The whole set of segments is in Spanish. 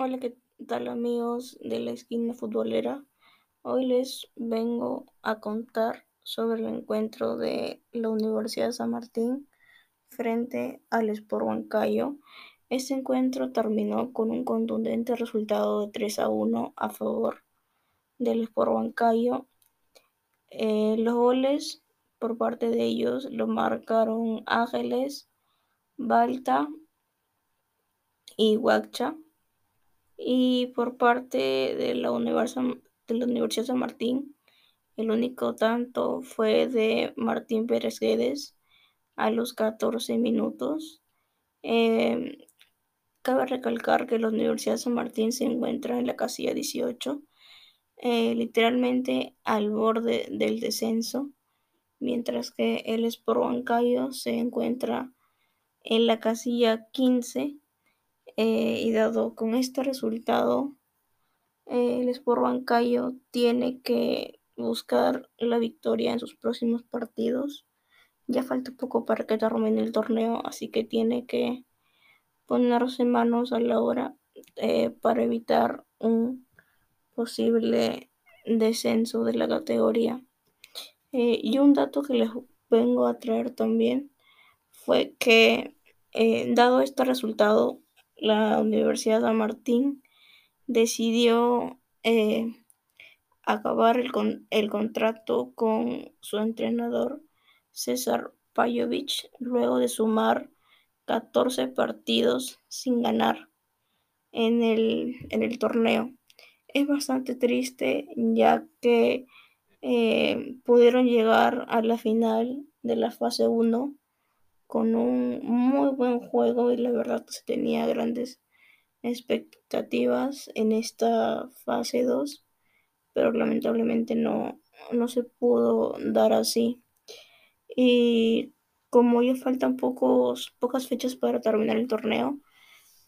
Hola, ¿qué tal amigos de la esquina futbolera? Hoy les vengo a contar sobre el encuentro de la Universidad de San Martín frente al Sport Huancayo. Este encuentro terminó con un contundente resultado de 3 a 1 a favor del Sport Huancayo. Eh, los goles por parte de ellos lo marcaron Ángeles, Balta y Huacha. Y por parte de la, de la Universidad San Martín, el único tanto fue de Martín Pérez Guedes a los 14 minutos. Eh, cabe recalcar que la Universidad San Martín se encuentra en la casilla 18, eh, literalmente al borde del descenso, mientras que el Sport Huancayo se encuentra en la casilla 15 eh, y dado con este resultado, eh, el Sport Bancayo tiene que buscar la victoria en sus próximos partidos. Ya falta poco para que termine el torneo, así que tiene que ponerse manos a la obra eh, para evitar un posible descenso de la categoría. y un dato que les vengo a traer también fue que, dado este resultado, la Universidad San Martín decidió eh, acabar el, el, contrato con su entrenador César Pajovic luego de sumar 14 partidos sin ganar en el, en el torneo. Es bastante triste ya que eh, pudieron llegar a la final de la fase 1 con un muy buen juego y la verdad se tenía grandes expectativas en esta fase 2, pero lamentablemente no, no se pudo dar así. Y como ya faltan pocos, pocas fechas para terminar el torneo,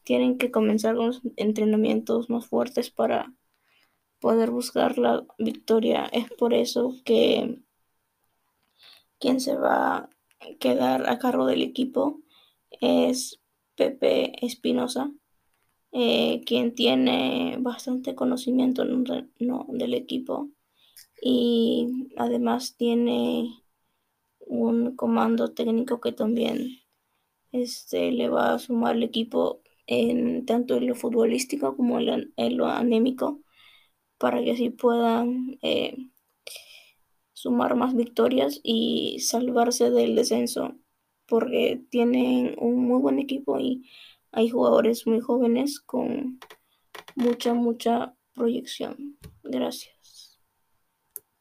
tienen que comenzar los entrenamientos más fuertes para poder buscar la victoria. Es por eso que quien se va quedar a cargo del equipo es Pepe Espinosa, eh, quien tiene bastante conocimiento no, del equipo y además tiene un comando técnico que también este, le va a sumar al equipo en tanto en lo futbolístico como en lo, anémico para que así puedan eh, sumar más victorias y salvarse del descenso, porque tienen un muy buen equipo y hay jugadores muy jóvenes con mucha, mucha proyección. Gracias.